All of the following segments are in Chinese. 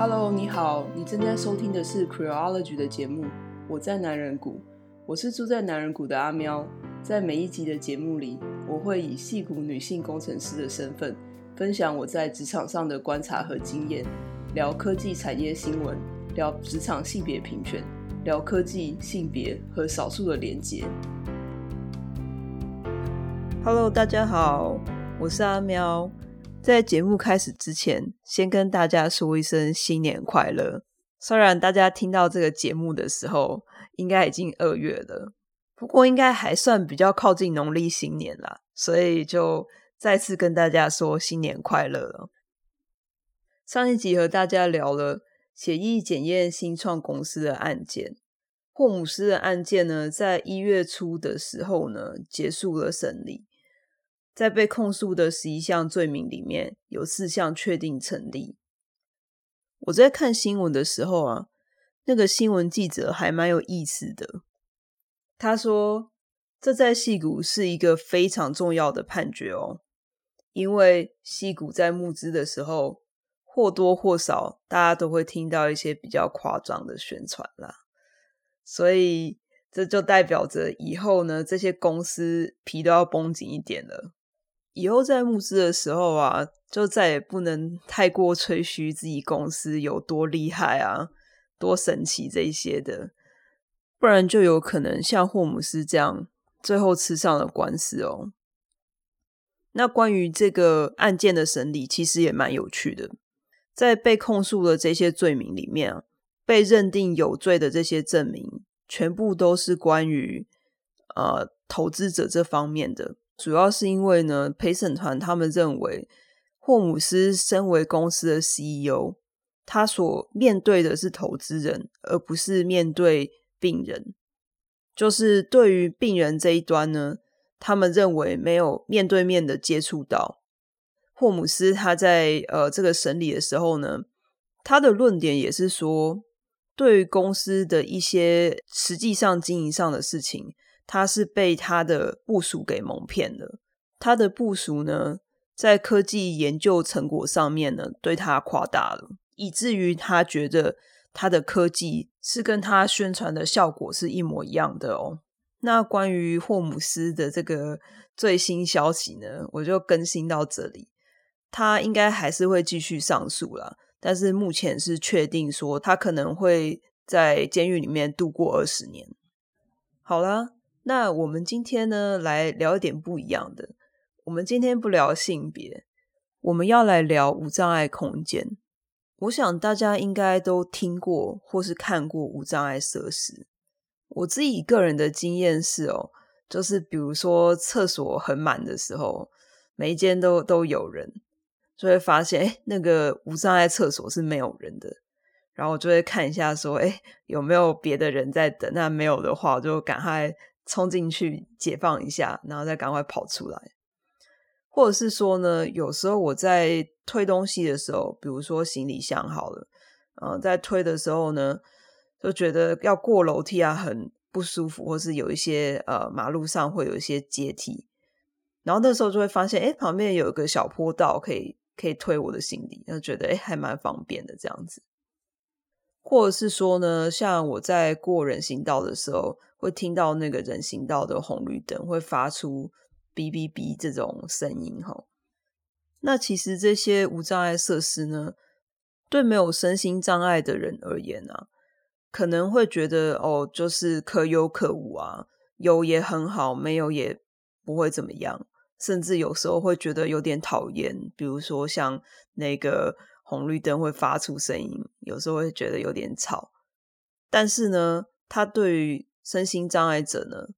Hello，你好，你正在收听的是 Creology 的节目。我在男人谷，我是住在男人谷的阿喵。在每一集的节目里，我会以戏骨女性工程师的身份，分享我在职场上的观察和经验，聊科技产业新闻，聊职场性别平权，聊科技、性别和少数的连结。Hello，大家好，我是阿喵。在节目开始之前，先跟大家说一声新年快乐。虽然大家听到这个节目的时候，应该已经二月了，不过应该还算比较靠近农历新年啦，所以就再次跟大家说新年快乐了。上一集和大家聊了血液检验新创公司的案件，霍姆斯的案件呢，在一月初的时候呢，结束了审理。在被控诉的十一项罪名里面，有四项确定成立。我在看新闻的时候啊，那个新闻记者还蛮有意思的。他说：“这在戏谷是一个非常重要的判决哦，因为戏谷在募资的时候，或多或少大家都会听到一些比较夸张的宣传啦，所以这就代表着以后呢，这些公司皮都要绷紧一点了。”以后在募资的时候啊，就再也不能太过吹嘘自己公司有多厉害啊、多神奇这些的，不然就有可能像霍姆斯这样，最后吃上了官司哦。那关于这个案件的审理，其实也蛮有趣的。在被控诉的这些罪名里面啊，被认定有罪的这些证明，全部都是关于呃投资者这方面的。主要是因为呢，陪审团他们认为霍姆斯身为公司的 CEO，他所面对的是投资人，而不是面对病人。就是对于病人这一端呢，他们认为没有面对面的接触到。霍姆斯他在呃这个审理的时候呢，他的论点也是说，对于公司的一些实际上经营上的事情。他是被他的部署给蒙骗了。他的部署呢，在科技研究成果上面呢，对他夸大了，以至于他觉得他的科技是跟他宣传的效果是一模一样的哦。那关于霍姆斯的这个最新消息呢，我就更新到这里。他应该还是会继续上诉啦，但是目前是确定说他可能会在监狱里面度过二十年。好啦。那我们今天呢，来聊一点不一样的。我们今天不聊性别，我们要来聊无障碍空间。我想大家应该都听过或是看过无障碍设施。我自己个人的经验是哦，就是比如说厕所很满的时候，每一间都都有人，就会发现，诶，那个无障碍厕所是没有人的。然后我就会看一下说，诶，有没有别的人在等？那没有的话，我就赶快。冲进去解放一下，然后再赶快跑出来，或者是说呢，有时候我在推东西的时候，比如说行李箱好了，嗯，在推的时候呢，就觉得要过楼梯啊，很不舒服，或是有一些呃马路上会有一些阶梯，然后那时候就会发现，哎，旁边有一个小坡道可以可以推我的行李，就觉得哎还蛮方便的这样子。或者是说呢，像我在过人行道的时候，会听到那个人行道的红绿灯会发出哔哔哔这种声音哈。那其实这些无障碍设施呢，对没有身心障碍的人而言啊，可能会觉得哦，就是可有可无啊，有也很好，没有也不会怎么样，甚至有时候会觉得有点讨厌，比如说像那个。红绿灯会发出声音，有时候会觉得有点吵。但是呢，它对于身心障碍者呢，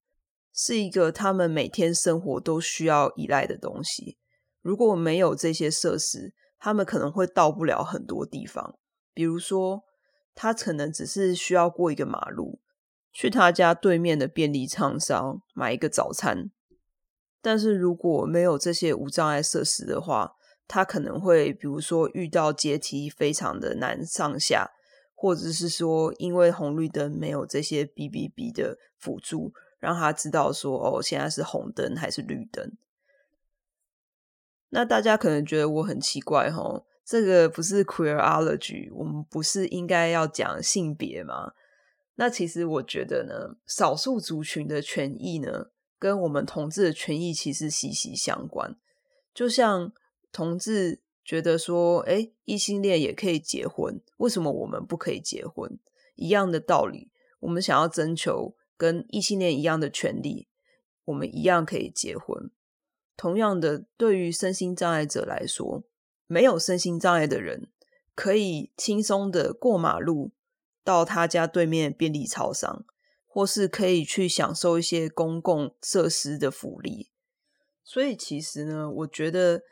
是一个他们每天生活都需要依赖的东西。如果没有这些设施，他们可能会到不了很多地方。比如说，他可能只是需要过一个马路，去他家对面的便利商店买一个早餐。但是如果没有这些无障碍设施的话，他可能会，比如说遇到阶梯非常的难上下，或者是说因为红绿灯没有这些 B B B 的辅助，让他知道说哦，现在是红灯还是绿灯。那大家可能觉得我很奇怪齁，这个不是 queerology，我们不是应该要讲性别吗？那其实我觉得呢，少数族群的权益呢，跟我们同志的权益其实息息相关。就像同志觉得说，诶，异性恋也可以结婚，为什么我们不可以结婚？一样的道理，我们想要征求跟异性恋一样的权利，我们一样可以结婚。同样的，对于身心障碍者来说，没有身心障碍的人可以轻松的过马路。到他家对面便利超商，或是可以去享受一些公共设施的福利。所以其实呢，我觉得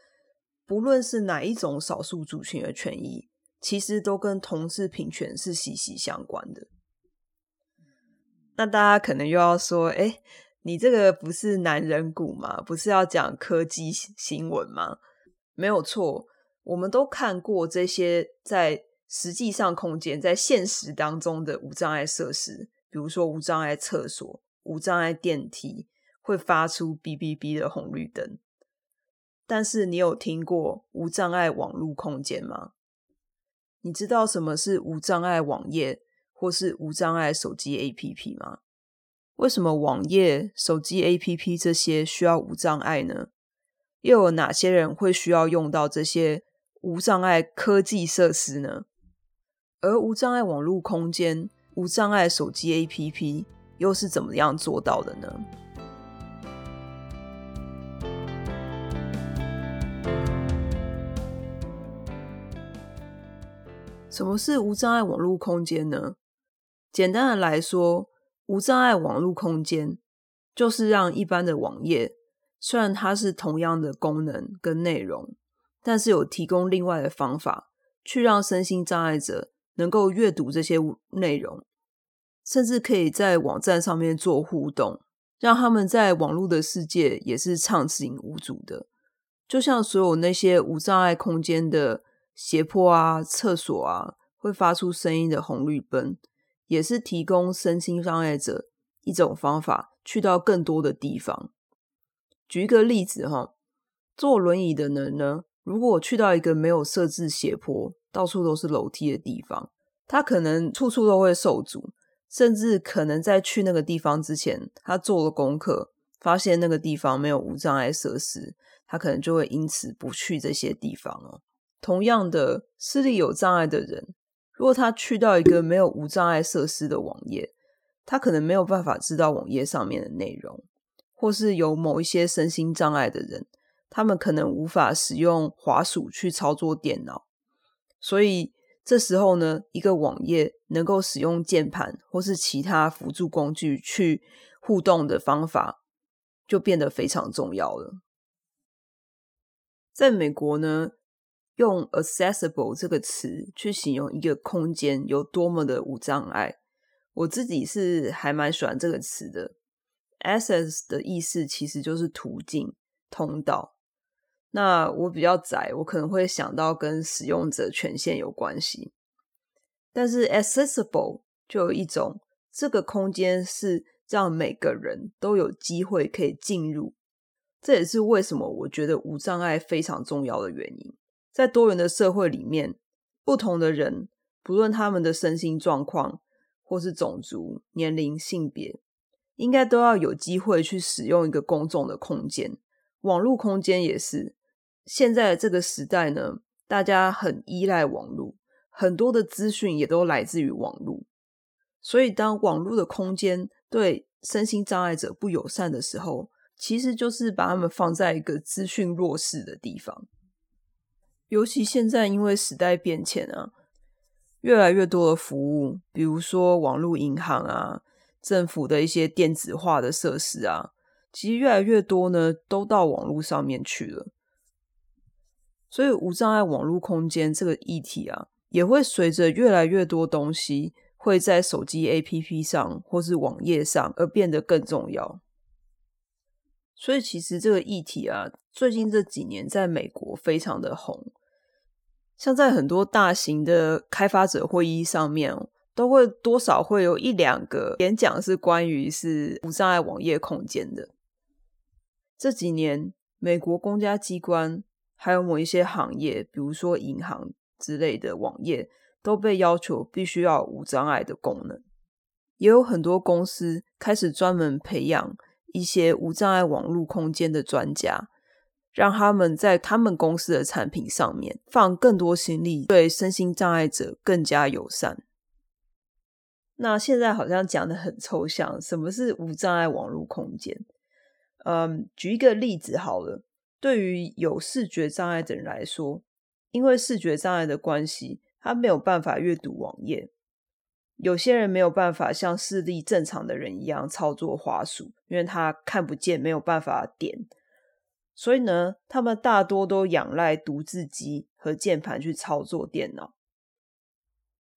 不论是哪一种少数族群的权益，其实都跟同志平权是息息相关的。那大家可能又要说，哎，你这个不是男人股吗？不是要讲科技新闻吗？没有错，我们都看过这些在。实际上，空间在现实当中的无障碍设施，比如说无障碍厕所、无障碍电梯，会发出哔哔哔的红绿灯。但是，你有听过无障碍网络空间吗？你知道什么是无障碍网页或是无障碍手机 APP 吗？为什么网页、手机 APP 这些需要无障碍呢？又有哪些人会需要用到这些无障碍科技设施呢？而无障碍网络空间、无障碍手机 APP 又是怎么样做到的呢？什么是无障碍网络空间呢？简单的来说，无障碍网络空间就是让一般的网页，虽然它是同样的功能跟内容，但是有提供另外的方法，去让身心障碍者。能够阅读这些内容，甚至可以在网站上面做互动，让他们在网络的世界也是畅行无阻的。就像所有那些无障碍空间的斜坡啊、厕所啊，会发出声音的红绿灯，也是提供身心障碍者一种方法，去到更多的地方。举一个例子哈，坐轮椅的人呢，如果去到一个没有设置斜坡，到处都是楼梯的地方，他可能处处都会受阻，甚至可能在去那个地方之前，他做了功课，发现那个地方没有无障碍设施，他可能就会因此不去这些地方哦。同样的，视力有障碍的人，如果他去到一个没有无障碍设施的网页，他可能没有办法知道网页上面的内容，或是有某一些身心障碍的人，他们可能无法使用滑鼠去操作电脑。所以这时候呢，一个网页能够使用键盘或是其他辅助工具去互动的方法，就变得非常重要了。在美国呢，用 accessible 这个词去形容一个空间有多么的无障碍，我自己是还蛮喜欢这个词的。access 的意思其实就是途径、通道。那我比较窄，我可能会想到跟使用者权限有关系。但是 accessible 就有一种，这个空间是让每个人都有机会可以进入。这也是为什么我觉得无障碍非常重要的原因。在多元的社会里面，不同的人，不论他们的身心状况，或是种族、年龄、性别，应该都要有机会去使用一个公众的空间。网络空间也是。现在这个时代呢，大家很依赖网络，很多的资讯也都来自于网络。所以，当网络的空间对身心障碍者不友善的时候，其实就是把他们放在一个资讯弱势的地方。尤其现在，因为时代变迁啊，越来越多的服务，比如说网络银行啊，政府的一些电子化的设施啊，其实越来越多呢，都到网络上面去了。所以，无障碍网络空间这个议题啊，也会随着越来越多东西会在手机 APP 上或是网页上而变得更重要。所以，其实这个议题啊，最近这几年在美国非常的红，像在很多大型的开发者会议上面，都会多少会有一两个演讲是关于是无障碍网页空间的。这几年，美国公家机关还有某一些行业，比如说银行之类的网页，都被要求必须要无障碍的功能。也有很多公司开始专门培养一些无障碍网络空间的专家，让他们在他们公司的产品上面放更多心力，对身心障碍者更加友善。那现在好像讲得很抽象，什么是无障碍网络空间？嗯，举一个例子好了。对于有视觉障碍的人来说，因为视觉障碍的关系，他没有办法阅读网页。有些人没有办法像视力正常的人一样操作滑鼠，因为他看不见，没有办法点。所以呢，他们大多都仰赖读字机和键盘去操作电脑。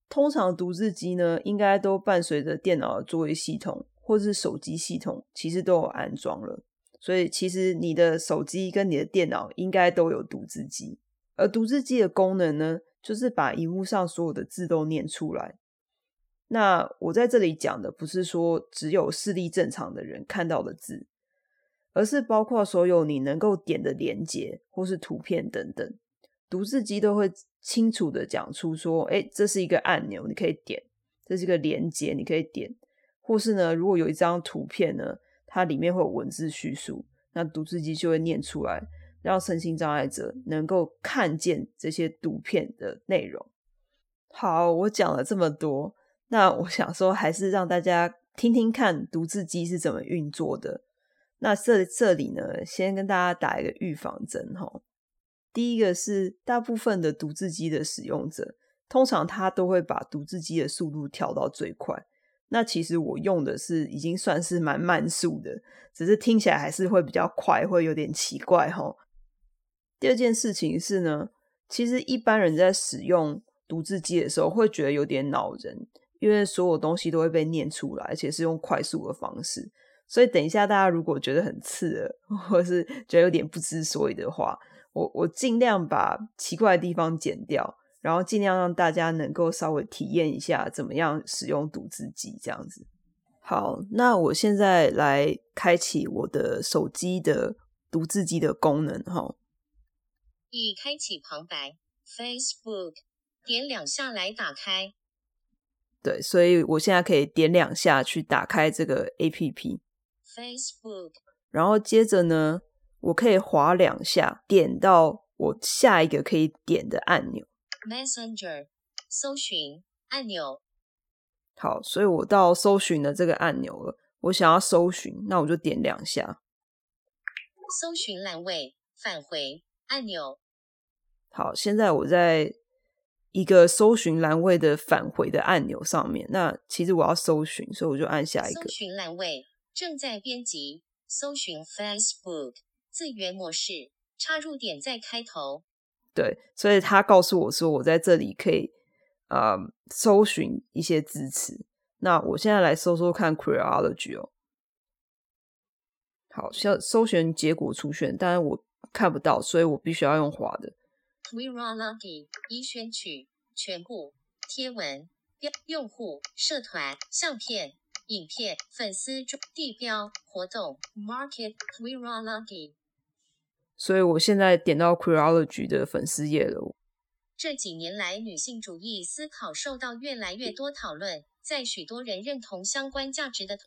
通常读字机呢，应该都伴随着电脑的作业系统或是手机系统，其实都有安装了。所以，其实你的手机跟你的电脑应该都有读字机，而读字机的功能呢，就是把荧幕上所有的字都念出来。那我在这里讲的不是说只有视力正常的人看到的字，而是包括所有你能够点的连接或是图片等等，读字机都会清楚的讲出说，哎，这是一个按钮，你可以点；这是一个连接，你可以点；或是呢，如果有一张图片呢。它里面会有文字叙述，那读字机就会念出来，让身心障碍者能够看见这些图片的内容。好，我讲了这么多，那我想说，还是让大家听听看读字机是怎么运作的。那这这里呢，先跟大家打一个预防针哈。第一个是，大部分的读字机的使用者，通常他都会把读字机的速度调到最快。那其实我用的是已经算是蛮慢速的，只是听起来还是会比较快，会有点奇怪哈。第二件事情是呢，其实一般人在使用读字机的时候会觉得有点恼人，因为所有东西都会被念出来，而且是用快速的方式。所以等一下大家如果觉得很刺耳，或是觉得有点不知所以的话，我我尽量把奇怪的地方剪掉。然后尽量让大家能够稍微体验一下怎么样使用读字机这样子。好，那我现在来开启我的手机的读字机的功能哈。已开启旁白，Facebook 点两下来打开。对，所以我现在可以点两下去打开这个 APP。Facebook。然后接着呢，我可以滑两下，点到我下一个可以点的按钮。Messenger 搜寻按钮，好，所以我到搜寻的这个按钮了。我想要搜寻，那我就点两下。搜寻栏位返回按钮。好，现在我在一个搜寻栏位的返回的按钮上面。那其实我要搜寻，所以我就按下一个。搜寻栏位正在编辑，搜寻 Facebook 字源模式，插入点在开头。对，所以他告诉我说，我在这里可以呃搜寻一些支持。那我现在来搜搜看 Queerology 哦。好，像搜寻结果出现，但是我看不到，所以我必须要用滑的。Queerology 已选取全部贴文标用户社团相片影片粉丝地标活动 Market Queerology。所以我现在点到 Queerology 的粉丝页了。这几年来，女性主义思考受到越来越多讨论，在许多人认同相关价值的。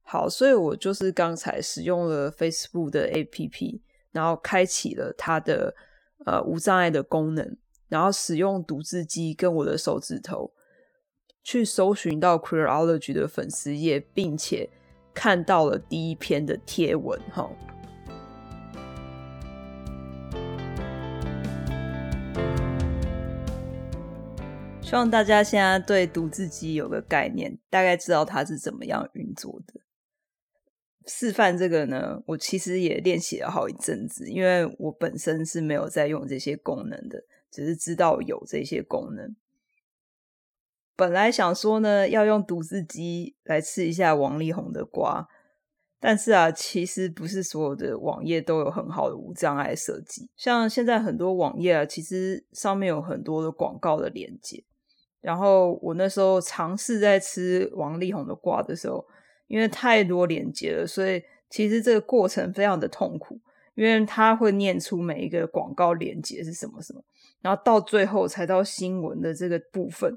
好，所以我就是刚才使用了 Facebook 的 APP，然后开启了它的呃无障碍的功能，然后使用读字机跟我的手指头去搜寻到 Queerology 的粉丝页，并且看到了第一篇的贴文，哈。希望大家现在对读字机有个概念，大概知道它是怎么样运作的。示范这个呢，我其实也练习了好一阵子，因为我本身是没有在用这些功能的，只是知道有这些功能。本来想说呢，要用读字机来吃一下王力宏的瓜，但是啊，其实不是所有的网页都有很好的无障碍设计。像现在很多网页啊，其实上面有很多的广告的连接。然后我那时候尝试在吃王力宏的瓜的时候，因为太多连接了，所以其实这个过程非常的痛苦。因为他会念出每一个广告链接是什么什么，然后到最后才到新闻的这个部分。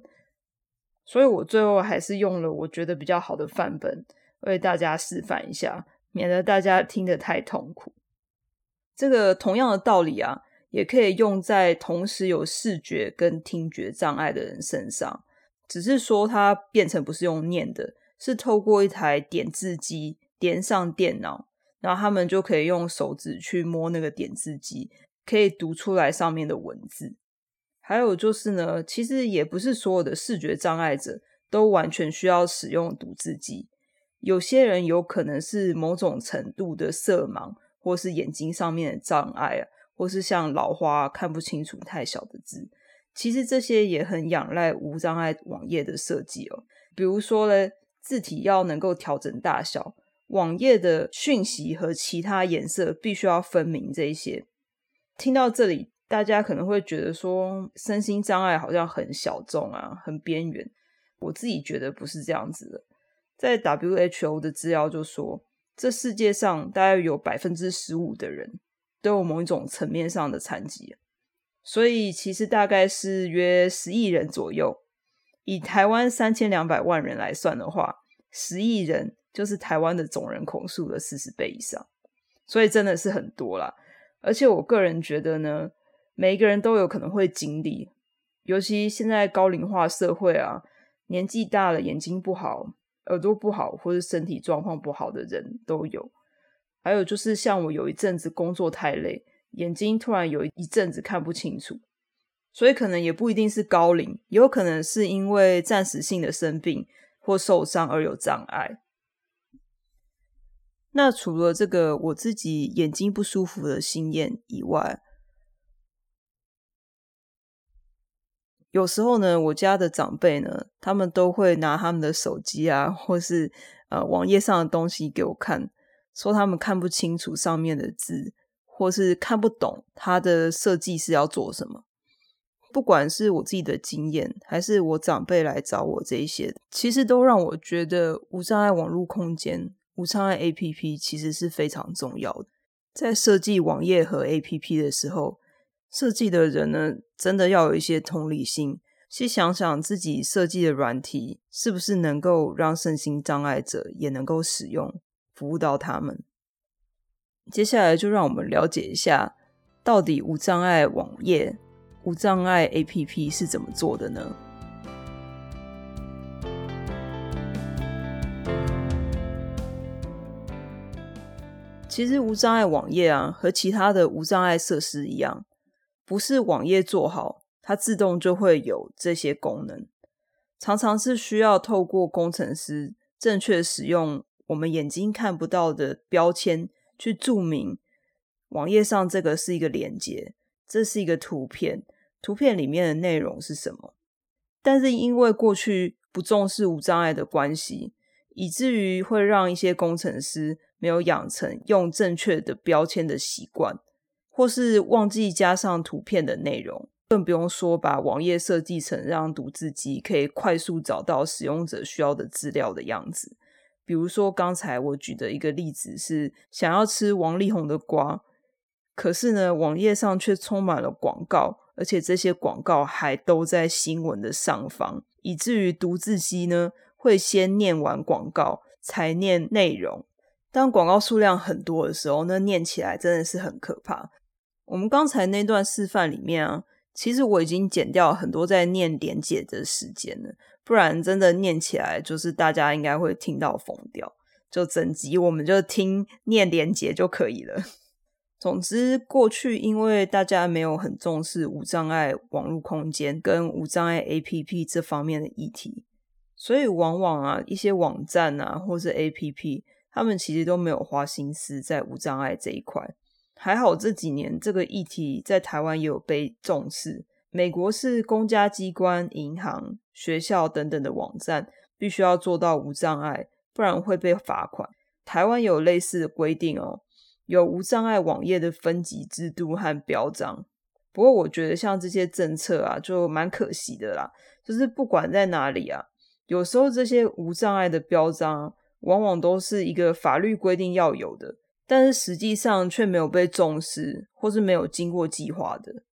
所以我最后还是用了我觉得比较好的范本为大家示范一下，免得大家听得太痛苦。这个同样的道理啊，也可以用在同时有视觉跟听觉障碍的人身上，只是说它变成不是用念的，是透过一台点字机连上电脑。然后他们就可以用手指去摸那个点字机，可以读出来上面的文字。还有就是呢，其实也不是所有的视觉障碍者都完全需要使用读字机。有些人有可能是某种程度的色盲，或是眼睛上面的障碍啊，或是像老花看不清楚太小的字。其实这些也很仰赖无障碍网页的设计哦。比如说呢，字体要能够调整大小。网页的讯息和其他颜色必须要分明。这一些听到这里，大家可能会觉得说，身心障碍好像很小众啊，很边缘。我自己觉得不是这样子的。在 WHO 的资料就说，这世界上大概有百分之十五的人都有某一种层面上的残疾，所以其实大概是约十亿人左右。以台湾三千两百万人来算的话，十亿人。就是台湾的总人口数的四十倍以上，所以真的是很多啦。而且我个人觉得呢，每一个人都有可能会经历，尤其现在高龄化社会啊，年纪大了眼睛不好、耳朵不好或是身体状况不好的人都有。还有就是像我有一阵子工作太累，眼睛突然有一阵子看不清楚，所以可能也不一定是高龄，也有可能是因为暂时性的生病或受伤而有障碍。那除了这个我自己眼睛不舒服的经验以外，有时候呢，我家的长辈呢，他们都会拿他们的手机啊，或是呃网页上的东西给我看，说他们看不清楚上面的字，或是看不懂他的设计是要做什么。不管是我自己的经验，还是我长辈来找我这一些，其实都让我觉得无障碍网络空间。无障碍 APP 其实是非常重要的，在设计网页和 APP 的时候，设计的人呢，真的要有一些同理心，去想想自己设计的软体是不是能够让身心障碍者也能够使用，服务到他们。接下来就让我们了解一下，到底无障碍网页、无障碍 APP 是怎么做的呢？其实无障碍网页啊，和其他的无障碍设施一样，不是网页做好，它自动就会有这些功能。常常是需要透过工程师正确使用我们眼睛看不到的标签，去注明网页上这个是一个连接，这是一个图片，图片里面的内容是什么。但是因为过去不重视无障碍的关系，以至于会让一些工程师。没有养成用正确的标签的习惯，或是忘记加上图片的内容，更不用说把网页设计成让读字机可以快速找到使用者需要的资料的样子。比如说刚才我举的一个例子是想要吃王力宏的瓜，可是呢，网页上却充满了广告，而且这些广告还都在新闻的上方，以至于读字机呢会先念完广告才念内容。当广告数量很多的时候，那念起来真的是很可怕。我们刚才那段示范里面啊，其实我已经剪掉很多在念连结的时间了，不然真的念起来就是大家应该会听到疯掉。就整集我们就听念连结就可以了。总之，过去因为大家没有很重视无障碍网络空间跟无障碍 APP 这方面的议题，所以往往啊一些网站啊或是 APP。他们其实都没有花心思在无障碍这一块。还好这几年这个议题在台湾也有被重视。美国是公家机关、银行、学校等等的网站必须要做到无障碍，不然会被罚款。台湾有类似的规定哦，有无障碍网页的分级制度和标章。不过我觉得像这些政策啊，就蛮可惜的啦。就是不管在哪里啊，有时候这些无障碍的标章。往往都是一个法律规定要有的，但是实际上却没有被重视，或是没有经过计划的。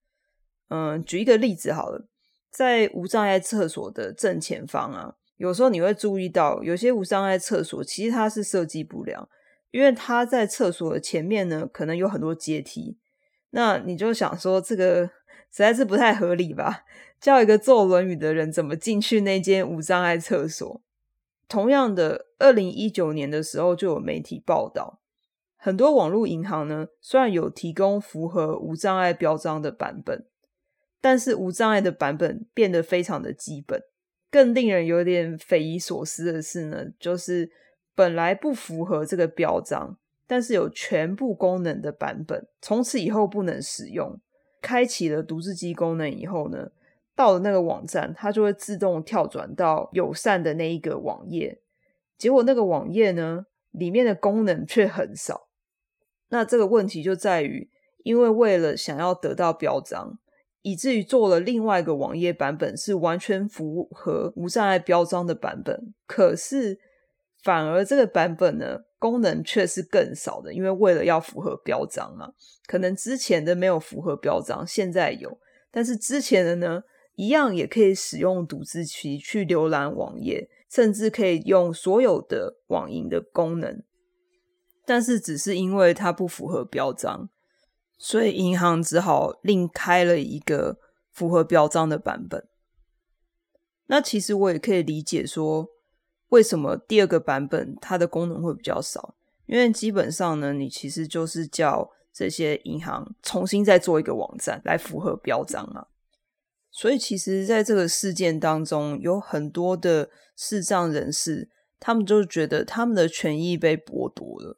嗯，举一个例子好了，在无障碍厕所的正前方啊，有时候你会注意到，有些无障碍厕所其实它是设计不良，因为它在厕所的前面呢，可能有很多阶梯。那你就想说，这个实在是不太合理吧？叫一个坐轮椅的人怎么进去那间无障碍厕所？同样的，二零一九年的时候就有媒体报道，很多网络银行呢，虽然有提供符合无障碍标章的版本，但是无障碍的版本变得非常的基本。更令人有点匪夷所思的是呢，就是本来不符合这个标章，但是有全部功能的版本，从此以后不能使用。开启了读字机功能以后呢，到了那个网站，它就会自动跳转到友善的那一个网页。结果那个网页呢，里面的功能却很少。那这个问题就在于，因为为了想要得到标章，以至于做了另外一个网页版本，是完全符合无障碍标章的版本。可是反而这个版本呢，功能却是更少的，因为为了要符合标章嘛，可能之前的没有符合标章，现在有，但是之前的呢，一样也可以使用读字器去浏览网页，甚至可以用所有的网银的功能，但是只是因为它不符合标章，所以银行只好另开了一个符合标章的版本。那其实我也可以理解说，为什么第二个版本它的功能会比较少，因为基本上呢，你其实就是叫这些银行重新再做一个网站来符合标章嘛。所以，其实，在这个事件当中，有很多的视障人士，他们就觉得他们的权益被剥夺了。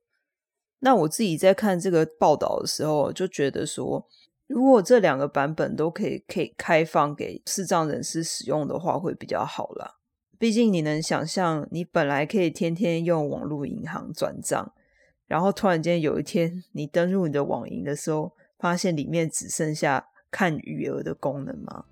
那我自己在看这个报道的时候，就觉得说，如果这两个版本都可以可以开放给视障人士使用的话，会比较好啦。毕竟，你能想象，你本来可以天天用网络银行转账，然后突然间有一天，你登入你的网银的时候，发现里面只剩下看余额的功能吗？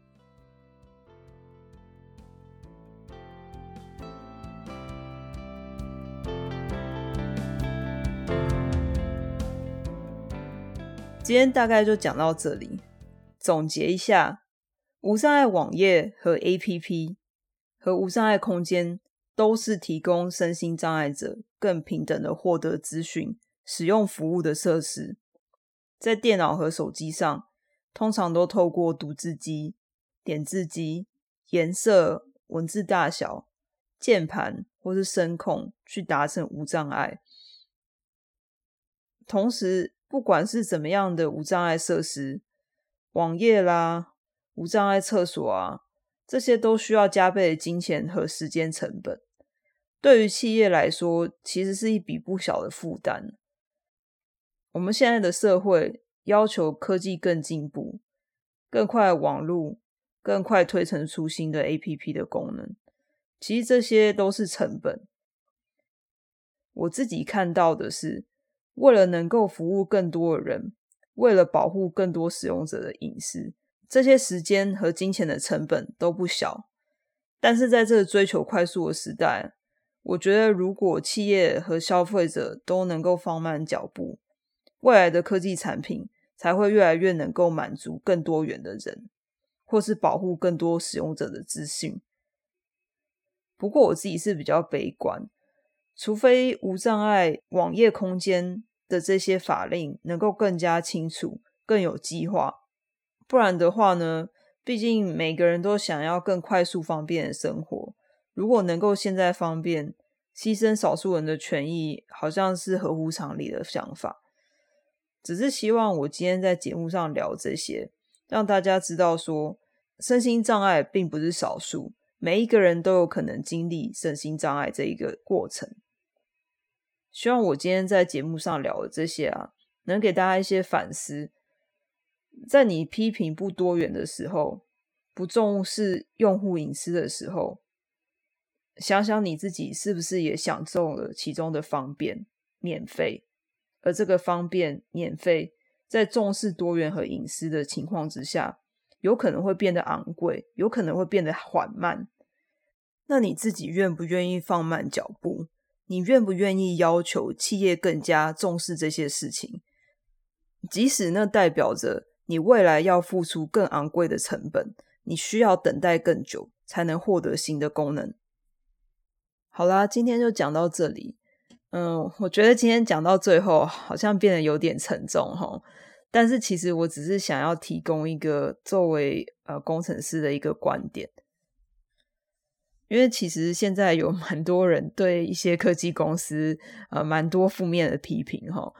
今天大概就讲到这里。总结一下，无障碍网页和 APP 和无障碍空间都是提供身心障碍者更平等的获得资讯、使用服务的设施。在电脑和手机上，通常都透过读字机、点字机、颜色、文字大小、键盘或是声控去达成无障碍。同时，不管是怎么样的无障碍设施，网页啦、无障碍厕所啊，这些都需要加倍的金钱和时间成本。对于企业来说，其实是一笔不小的负担。我们现在的社会要求科技更进步，更快网路，更快推陈出新的 APP 的功能，其实这些都是成本。我自己看到的是。为了能够服务更多的人，为了保护更多使用者的隐私，这些时间和金钱的成本都不小。但是在这个追求快速的时代，我觉得如果企业和消费者都能够放慢脚步，未来的科技产品才会越来越能够满足更多元的人，或是保护更多使用者的资讯。不过我自己是比较悲观。除非无障碍网页空间的这些法令能够更加清楚、更有计划，不然的话呢，毕竟每个人都想要更快速、方便的生活。如果能够现在方便，牺牲少数人的权益，好像是合乎常理的想法。只是希望我今天在节目上聊这些，让大家知道说，身心障碍并不是少数。每一个人都有可能经历身心障碍这一个过程。希望我今天在节目上聊的这些啊，能给大家一些反思。在你批评不多元的时候，不重视用户隐私的时候，想想你自己是不是也享受了其中的方便、免费？而这个方便、免费，在重视多元和隐私的情况之下，有可能会变得昂贵，有可能会变得缓慢。那你自己愿不愿意放慢脚步？你愿不愿意要求企业更加重视这些事情？即使那代表着你未来要付出更昂贵的成本，你需要等待更久才能获得新的功能。好啦，今天就讲到这里。嗯，我觉得今天讲到最后好像变得有点沉重哈，但是其实我只是想要提供一个作为呃工程师的一个观点，因为其实现在有蛮多人对一些科技公司呃蛮多负面的批评齁。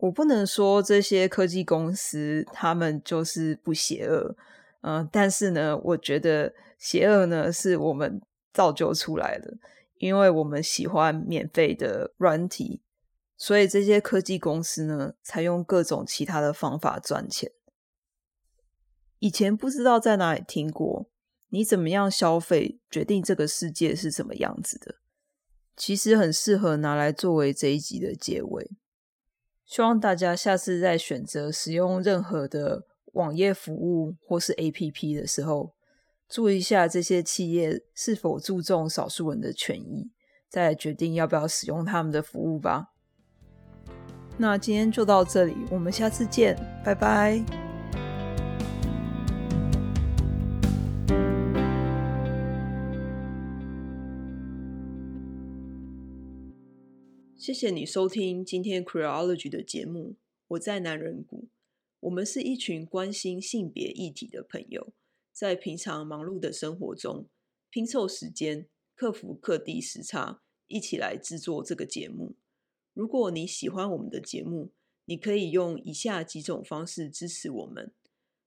我不能说这些科技公司他们就是不邪恶，嗯、但是呢，我觉得邪恶呢是我们造就出来的。因为我们喜欢免费的软体，所以这些科技公司呢，才用各种其他的方法赚钱。以前不知道在哪里听过，你怎么样消费决定这个世界是什么样子的。其实很适合拿来作为这一集的结尾。希望大家下次在选择使用任何的网页服务或是 APP 的时候，注意一下这些企业是否注重少数人的权益，再决定要不要使用他们的服务吧。那今天就到这里，我们下次见，拜拜。谢谢你收听今天 Queerology 的节目，我在男人谷，我们是一群关心性别议题的朋友。在平常忙碌的生活中，拼凑时间，克服各地时差，一起来制作这个节目。如果你喜欢我们的节目，你可以用以下几种方式支持我们：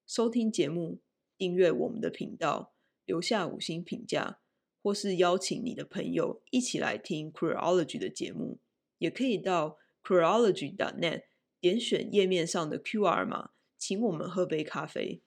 收听节目、订阅我们的频道、留下五星评价，或是邀请你的朋友一起来听 Queerology 的节目。也可以到 chronology.net 点选页面上的 QR 码，请我们喝杯咖啡。